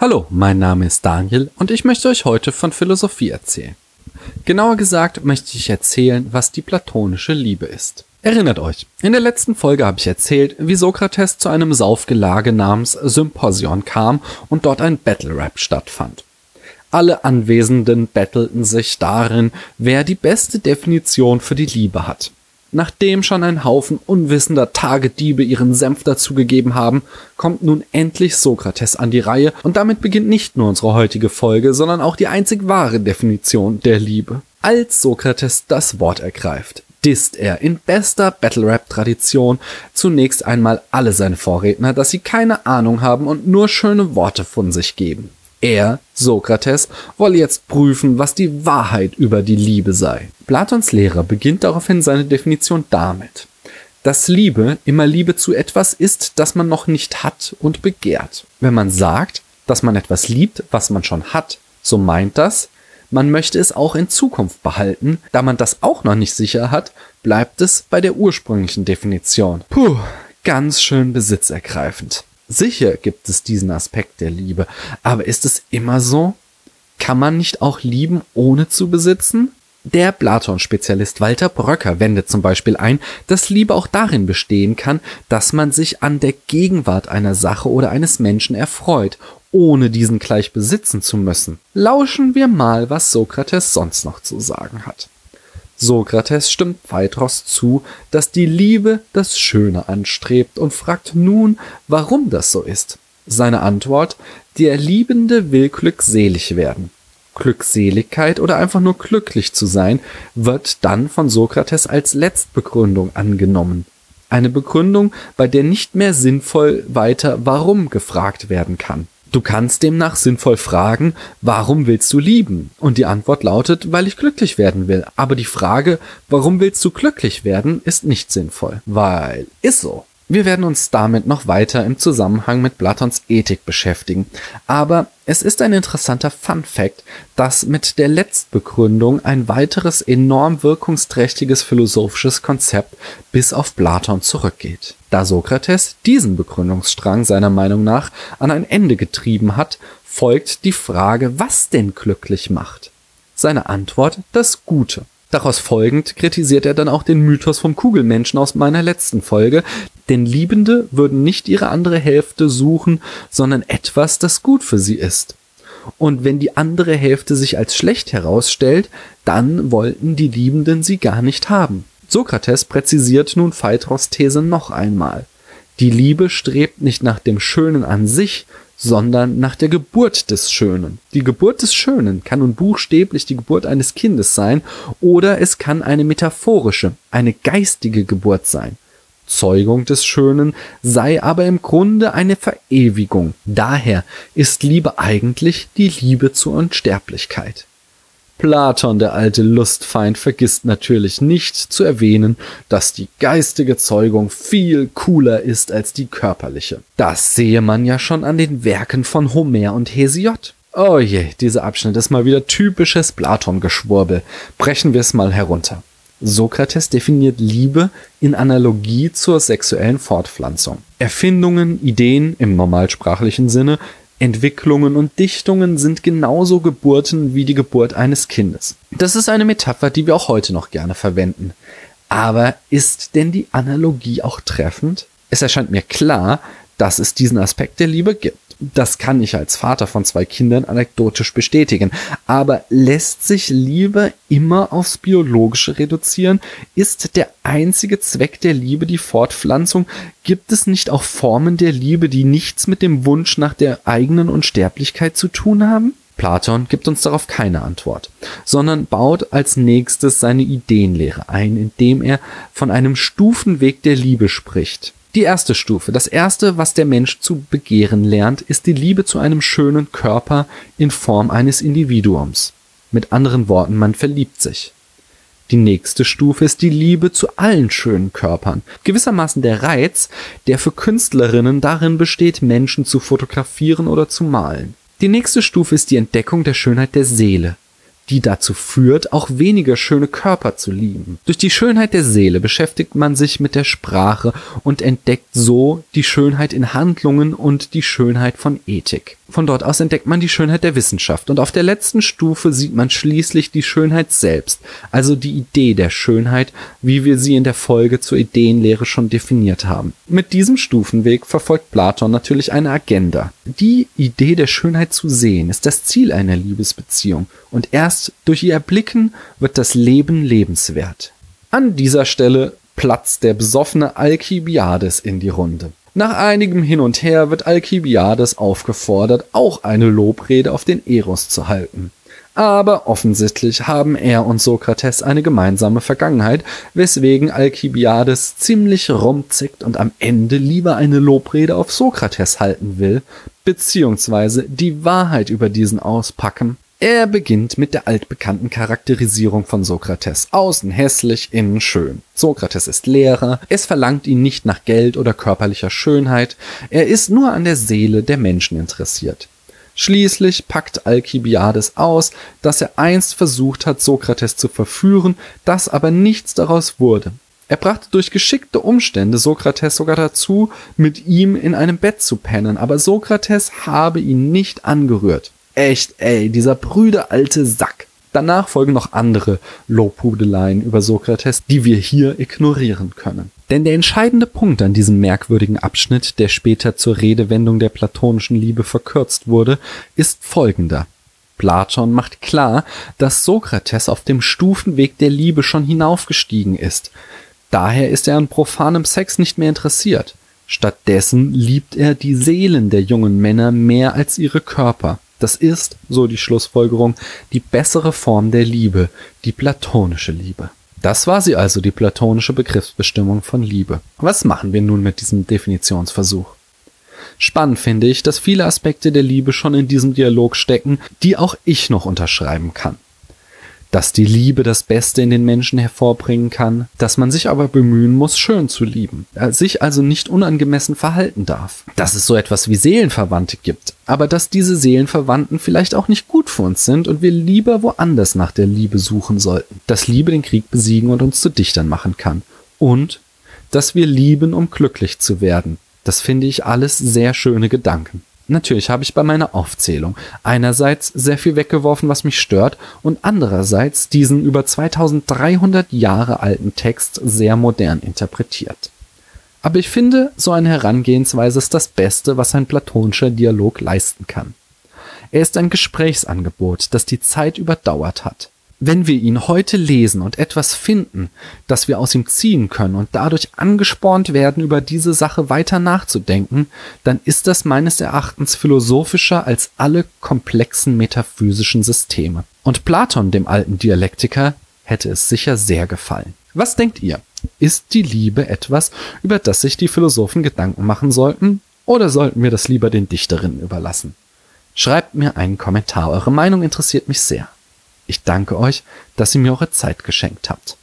Hallo, mein Name ist Daniel und ich möchte euch heute von Philosophie erzählen. Genauer gesagt möchte ich erzählen, was die platonische Liebe ist. Erinnert euch, in der letzten Folge habe ich erzählt, wie Sokrates zu einem Saufgelage namens Symposion kam und dort ein Battle Rap stattfand. Alle Anwesenden bettelten sich darin, wer die beste Definition für die Liebe hat. Nachdem schon ein Haufen unwissender Tagediebe ihren Senf dazugegeben haben, kommt nun endlich Sokrates an die Reihe und damit beginnt nicht nur unsere heutige Folge, sondern auch die einzig wahre Definition der Liebe. Als Sokrates das Wort ergreift, disst er in bester Battle-Rap-Tradition zunächst einmal alle seine Vorredner, dass sie keine Ahnung haben und nur schöne Worte von sich geben. Er, Sokrates, wolle jetzt prüfen, was die Wahrheit über die Liebe sei. Platons Lehrer beginnt daraufhin seine Definition damit, dass Liebe immer Liebe zu etwas ist, das man noch nicht hat und begehrt. Wenn man sagt, dass man etwas liebt, was man schon hat, so meint das, man möchte es auch in Zukunft behalten. Da man das auch noch nicht sicher hat, bleibt es bei der ursprünglichen Definition. Puh, ganz schön besitzergreifend. Sicher gibt es diesen Aspekt der Liebe, aber ist es immer so? Kann man nicht auch lieben, ohne zu besitzen? Der Platon-Spezialist Walter Bröcker wendet zum Beispiel ein, dass Liebe auch darin bestehen kann, dass man sich an der Gegenwart einer Sache oder eines Menschen erfreut, ohne diesen gleich besitzen zu müssen. Lauschen wir mal, was Sokrates sonst noch zu sagen hat. Sokrates stimmt Phaedros zu, dass die Liebe das Schöne anstrebt und fragt nun, warum das so ist. Seine Antwort, der Liebende will glückselig werden. Glückseligkeit oder einfach nur glücklich zu sein, wird dann von Sokrates als Letztbegründung angenommen. Eine Begründung, bei der nicht mehr sinnvoll weiter warum gefragt werden kann. Du kannst demnach sinnvoll fragen, warum willst du lieben? Und die Antwort lautet, weil ich glücklich werden will. Aber die Frage, warum willst du glücklich werden, ist nicht sinnvoll. Weil ist so. Wir werden uns damit noch weiter im Zusammenhang mit Platons Ethik beschäftigen. Aber es ist ein interessanter Fun Fact, dass mit der Letztbegründung ein weiteres enorm wirkungsträchtiges philosophisches Konzept bis auf Platon zurückgeht. Da Sokrates diesen Begründungsstrang seiner Meinung nach an ein Ende getrieben hat, folgt die Frage, was denn glücklich macht. Seine Antwort das Gute. Daraus folgend kritisiert er dann auch den Mythos vom Kugelmenschen aus meiner letzten Folge, denn Liebende würden nicht ihre andere Hälfte suchen, sondern etwas, das gut für sie ist. Und wenn die andere Hälfte sich als schlecht herausstellt, dann wollten die Liebenden sie gar nicht haben. Sokrates präzisiert nun Phaedros These noch einmal. Die Liebe strebt nicht nach dem Schönen an sich, sondern nach der Geburt des Schönen. Die Geburt des Schönen kann nun buchstäblich die Geburt eines Kindes sein oder es kann eine metaphorische, eine geistige Geburt sein. Zeugung des Schönen sei aber im Grunde eine Verewigung. Daher ist Liebe eigentlich die Liebe zur Unsterblichkeit. Platon, der alte Lustfeind, vergisst natürlich nicht zu erwähnen, dass die geistige Zeugung viel cooler ist als die körperliche. Das sehe man ja schon an den Werken von Homer und Hesiod. Oh je, dieser Abschnitt ist mal wieder typisches Platon-Geschwurbel. Brechen wir es mal herunter. Sokrates definiert Liebe in Analogie zur sexuellen Fortpflanzung. Erfindungen, Ideen im normalsprachlichen Sinne Entwicklungen und Dichtungen sind genauso Geburten wie die Geburt eines Kindes. Das ist eine Metapher, die wir auch heute noch gerne verwenden. Aber ist denn die Analogie auch treffend? Es erscheint mir klar, dass es diesen Aspekt der Liebe gibt. Das kann ich als Vater von zwei Kindern anekdotisch bestätigen. Aber lässt sich Liebe immer aufs Biologische reduzieren? Ist der einzige Zweck der Liebe die Fortpflanzung? Gibt es nicht auch Formen der Liebe, die nichts mit dem Wunsch nach der eigenen Unsterblichkeit zu tun haben? Platon gibt uns darauf keine Antwort, sondern baut als nächstes seine Ideenlehre ein, indem er von einem Stufenweg der Liebe spricht. Die erste Stufe, das erste, was der Mensch zu begehren lernt, ist die Liebe zu einem schönen Körper in Form eines Individuums. Mit anderen Worten, man verliebt sich. Die nächste Stufe ist die Liebe zu allen schönen Körpern. Gewissermaßen der Reiz, der für Künstlerinnen darin besteht, Menschen zu fotografieren oder zu malen. Die nächste Stufe ist die Entdeckung der Schönheit der Seele. Die dazu führt, auch weniger schöne Körper zu lieben. Durch die Schönheit der Seele beschäftigt man sich mit der Sprache und entdeckt so die Schönheit in Handlungen und die Schönheit von Ethik. Von dort aus entdeckt man die Schönheit der Wissenschaft und auf der letzten Stufe sieht man schließlich die Schönheit selbst, also die Idee der Schönheit, wie wir sie in der Folge zur Ideenlehre schon definiert haben. Mit diesem Stufenweg verfolgt Platon natürlich eine Agenda. Die Idee der Schönheit zu sehen ist das Ziel einer Liebesbeziehung und erst durch ihr Erblicken wird das Leben lebenswert. An dieser Stelle platzt der besoffene Alkibiades in die Runde. Nach einigem Hin und Her wird Alkibiades aufgefordert, auch eine Lobrede auf den Eros zu halten. Aber offensichtlich haben er und Sokrates eine gemeinsame Vergangenheit, weswegen Alkibiades ziemlich rumzickt und am Ende lieber eine Lobrede auf Sokrates halten will, beziehungsweise die Wahrheit über diesen auspacken, er beginnt mit der altbekannten Charakterisierung von Sokrates. Außen hässlich, innen schön. Sokrates ist Lehrer, es verlangt ihn nicht nach Geld oder körperlicher Schönheit, er ist nur an der Seele der Menschen interessiert. Schließlich packt Alkibiades aus, dass er einst versucht hat, Sokrates zu verführen, dass aber nichts daraus wurde. Er brachte durch geschickte Umstände Sokrates sogar dazu, mit ihm in einem Bett zu pennen, aber Sokrates habe ihn nicht angerührt echt, ey, dieser brüde alte Sack. Danach folgen noch andere Lobhudeleien über Sokrates, die wir hier ignorieren können. Denn der entscheidende Punkt an diesem merkwürdigen Abschnitt, der später zur Redewendung der platonischen Liebe verkürzt wurde, ist folgender. Platon macht klar, dass Sokrates auf dem Stufenweg der Liebe schon hinaufgestiegen ist. Daher ist er an profanem Sex nicht mehr interessiert. Stattdessen liebt er die Seelen der jungen Männer mehr als ihre Körper. Das ist, so die Schlussfolgerung, die bessere Form der Liebe, die platonische Liebe. Das war sie also, die platonische Begriffsbestimmung von Liebe. Was machen wir nun mit diesem Definitionsversuch? Spannend finde ich, dass viele Aspekte der Liebe schon in diesem Dialog stecken, die auch ich noch unterschreiben kann dass die Liebe das Beste in den Menschen hervorbringen kann, dass man sich aber bemühen muss, schön zu lieben, äh, sich also nicht unangemessen verhalten darf, dass es so etwas wie Seelenverwandte gibt, aber dass diese Seelenverwandten vielleicht auch nicht gut für uns sind und wir lieber woanders nach der Liebe suchen sollten, dass Liebe den Krieg besiegen und uns zu Dichtern machen kann und dass wir lieben, um glücklich zu werden. Das finde ich alles sehr schöne Gedanken. Natürlich habe ich bei meiner Aufzählung einerseits sehr viel weggeworfen, was mich stört, und andererseits diesen über 2300 Jahre alten Text sehr modern interpretiert. Aber ich finde, so eine Herangehensweise ist das Beste, was ein platonischer Dialog leisten kann. Er ist ein Gesprächsangebot, das die Zeit überdauert hat. Wenn wir ihn heute lesen und etwas finden, das wir aus ihm ziehen können und dadurch angespornt werden, über diese Sache weiter nachzudenken, dann ist das meines Erachtens philosophischer als alle komplexen metaphysischen Systeme. Und Platon, dem alten Dialektiker, hätte es sicher sehr gefallen. Was denkt ihr? Ist die Liebe etwas, über das sich die Philosophen Gedanken machen sollten? Oder sollten wir das lieber den Dichterinnen überlassen? Schreibt mir einen Kommentar, eure Meinung interessiert mich sehr. Ich danke euch, dass ihr mir eure Zeit geschenkt habt.